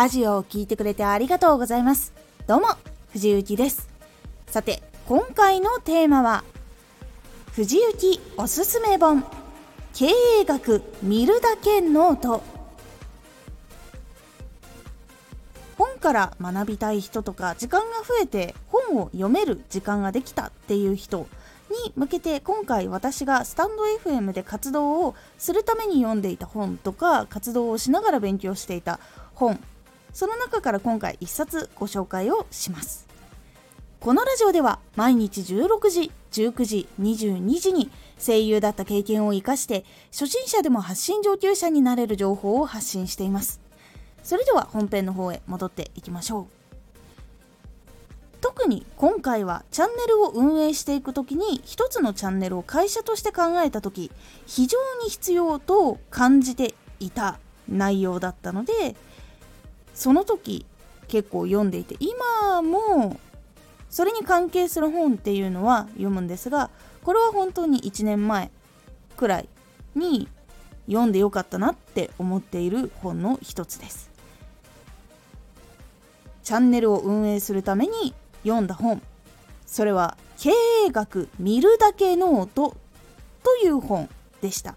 ラジオを聴いてくれてありがとうございます。どうも藤幸です。さて今回のテーマは藤幸おすすめ本。経営学見るだけノート。本から学びたい人とか時間が増えて本を読める時間ができたっていう人に向けて今回私がスタンド FM で活動をするために読んでいた本とか活動をしながら勉強していた本その中から今回1冊ご紹介をします。このラジオでは毎日16時19時22時に声優だった経験を生かして初心者でも発信上級者になれる情報を発信しています。それでは本編の方へ戻っていきましょう。特に今回はチャンネルを運営していく時に一つのチャンネルを会社として考えた時非常に必要と感じていた内容だったのでその時結構読んでいて今もそれに関係する本っていうのは読むんですがこれは本当に1年前くらいに読んでよかったなって思っている本の一つです。チャンネルを運営するために読んだ本。それは経営学見るだけノートという本でした。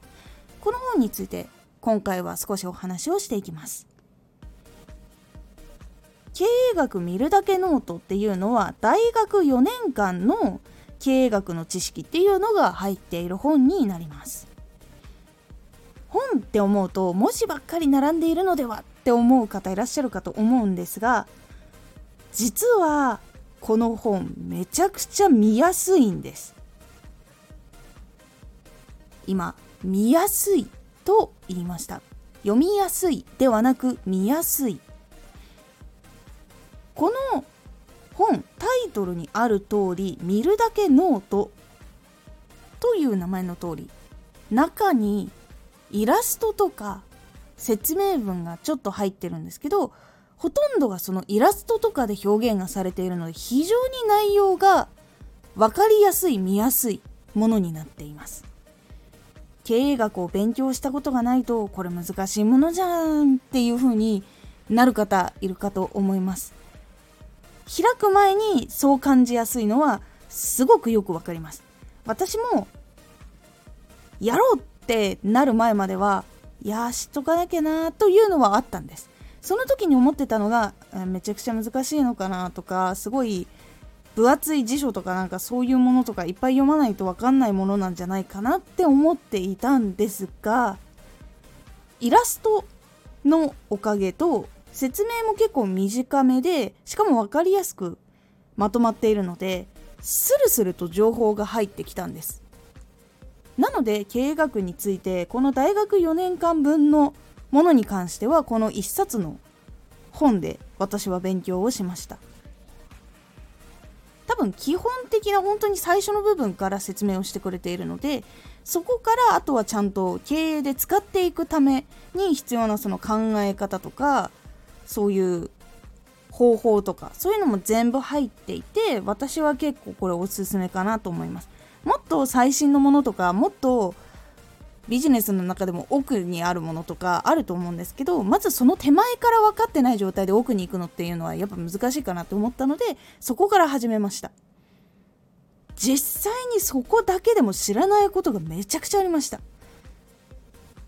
この本について今回は少しお話をしていきます。経営学見るだけノートっていうのは大学4年間の経営学の知識っていうのが入っている本になります。本って思うと文字ばっかり並んでいるのではって思う方いらっしゃるかと思うんですが実はこの本めちゃくちゃ見やすいんです。今見やすいと言いました。読みやすいではなく見やすいこの本タイトルにある通り見るだけノートという名前の通り中にイラストとか説明文がちょっと入ってるんですけどほとんどがそのイラストとかで表現がされているので非常に内容が分かりやすい見やすいものになっています。経営学を勉強したことがないとこれ難しいものじゃんっていう風になる方いるかと思います。開く前にそう感じやすいのはすごくよくわかります。私もやろうってなる前まではいや知っとかなきゃなというのはあったんです。その時に思ってたのがめちゃくちゃ難しいのかなとかすごい分厚い辞書とかなんかそういうものとかいっぱい読まないと分かんないものなんじゃないかなって思っていたんですがイラストのおかげと説明も結構短めでしかも分かりやすくまとまっているのでスルスルと情報が入ってきたんです。なので経営学についてこの大学4年間分のものに関してはこの1冊の本で私は勉強をしました。多分基本的な本当に最初の部分から説明をしてくれているのでそこからあとはちゃんと経営で使っていくために必要なその考え方とかそういう方法とかそういうのも全部入っていて私は結構これおすすめかなと思います。もっと最新のものとかもっとビジネスの中でも奥にあるものとかあると思うんですけどまずその手前から分かってない状態で奥に行くのっていうのはやっぱ難しいかなと思ったのでそこから始めました。実際にそこだけでも知らないことがめちゃくちゃありました。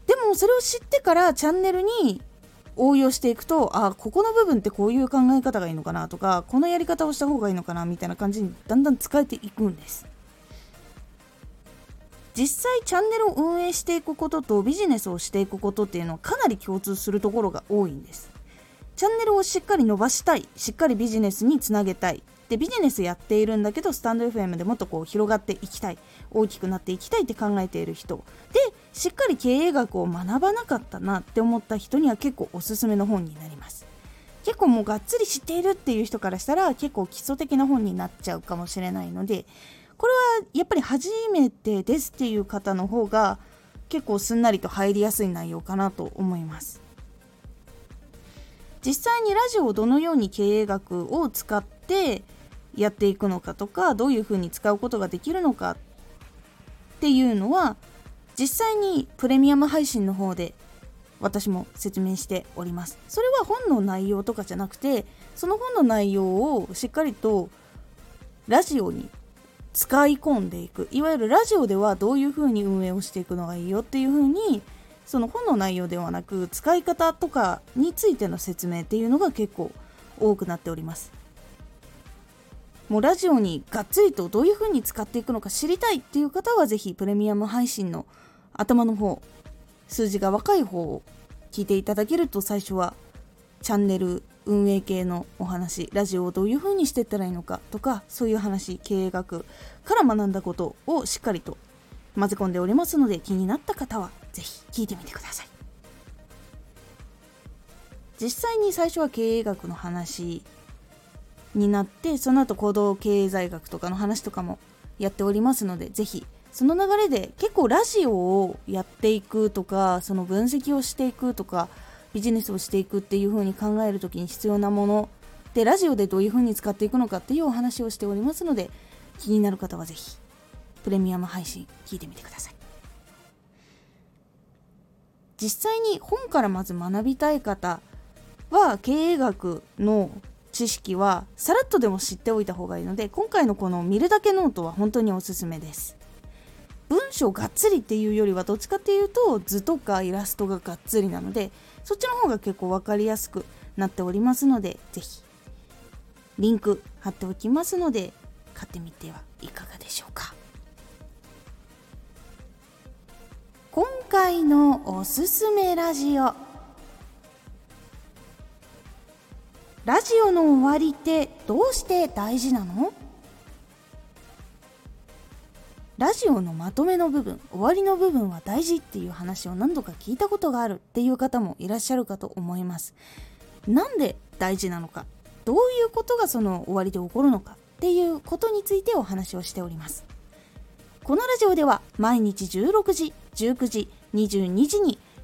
でもそれを知ってからチャンネルに応用していくとあここの部分ってこういう考え方がいいのかなとかこのやり方をした方がいいのかなみたいな感じにだんだん使えていくんです。実際チャンネルを運営していくこととビジネスをしていくことっていうのはかなり共通するところが多いんです。チャンネルをしっかり伸ばしたいしっかりビジネスにつなげたいでビジネスやっているんだけどスタンド FM でもっとこう広がっていきたい。大きくなっていきたいって考えている人。でしっかり経営学を学ばなかったなって思った人には結構おすすめの本になります。結構もうがっつり知っているっていう人からしたら結構基礎的な本になっちゃうかもしれないのでこれはやっぱり初めてですっていう方の方が結構すんなりと入りやすい内容かなと思います。実際にラジオをどのように経営学を使ってやっていくのかとかどういうふうに使うことができるのかっていうのは実際にプレミアム配信の方で私も説明しております。それは本の内容とかじゃなくてその本の内容をしっかりとラジオに使い込んでいく。いわゆるラジオではどういうふうに運営をしていくのがいいよっていうふうにその本の内容ではなく使い方とかについての説明っていうのが結構多くなっております。もうラジオにがっつりとどういう風に使っていくのか知りたいっていう方は是非プレミアム配信の頭の方数字が若い方を聞いていただけると最初はチャンネル運営系のお話ラジオをどういう風にしていったらいいのかとかそういう話経営学。から学んだことをしっかりと混ぜ込んでおりますので気になった方は是非聞いてみてください。実際に最初は経営学の話になってその後行動経済学とかの話とかもやっておりますので是非その流れで結構ラジオをやっていくとかその分析をしていくとかビジネスをしていくっていう風に考える時に必要なものでラジオでどういう風に使っていくのかっていうお話をしておりますので気になる方は是非プレミアム配信聞いてみてください。実際に本からまず学びたい方は経営学の知識はさらっとでも知っておいた方がいいので今回のこの見るだけノートは本当におすすめです。文章がっつりっていうよりはどっちかっていうと図とかイラストががっつりなのでそっちの方が結構分かりやすくなっておりますので是非リンク貼っておきますので買ってみてはいかがでしょうか。今回のおすすめラジオ。ラジオの終わりってどうして大事なの？ラジオのまとめの部分終わりの部分は大事っていう話を何度か聞いたことがあるっていう方もいらっしゃるかと思います。なんで大事なのか？どういうことがその終わりで起こるのかっていうことについてお話をしております。このラジオでは毎日16時19時22時に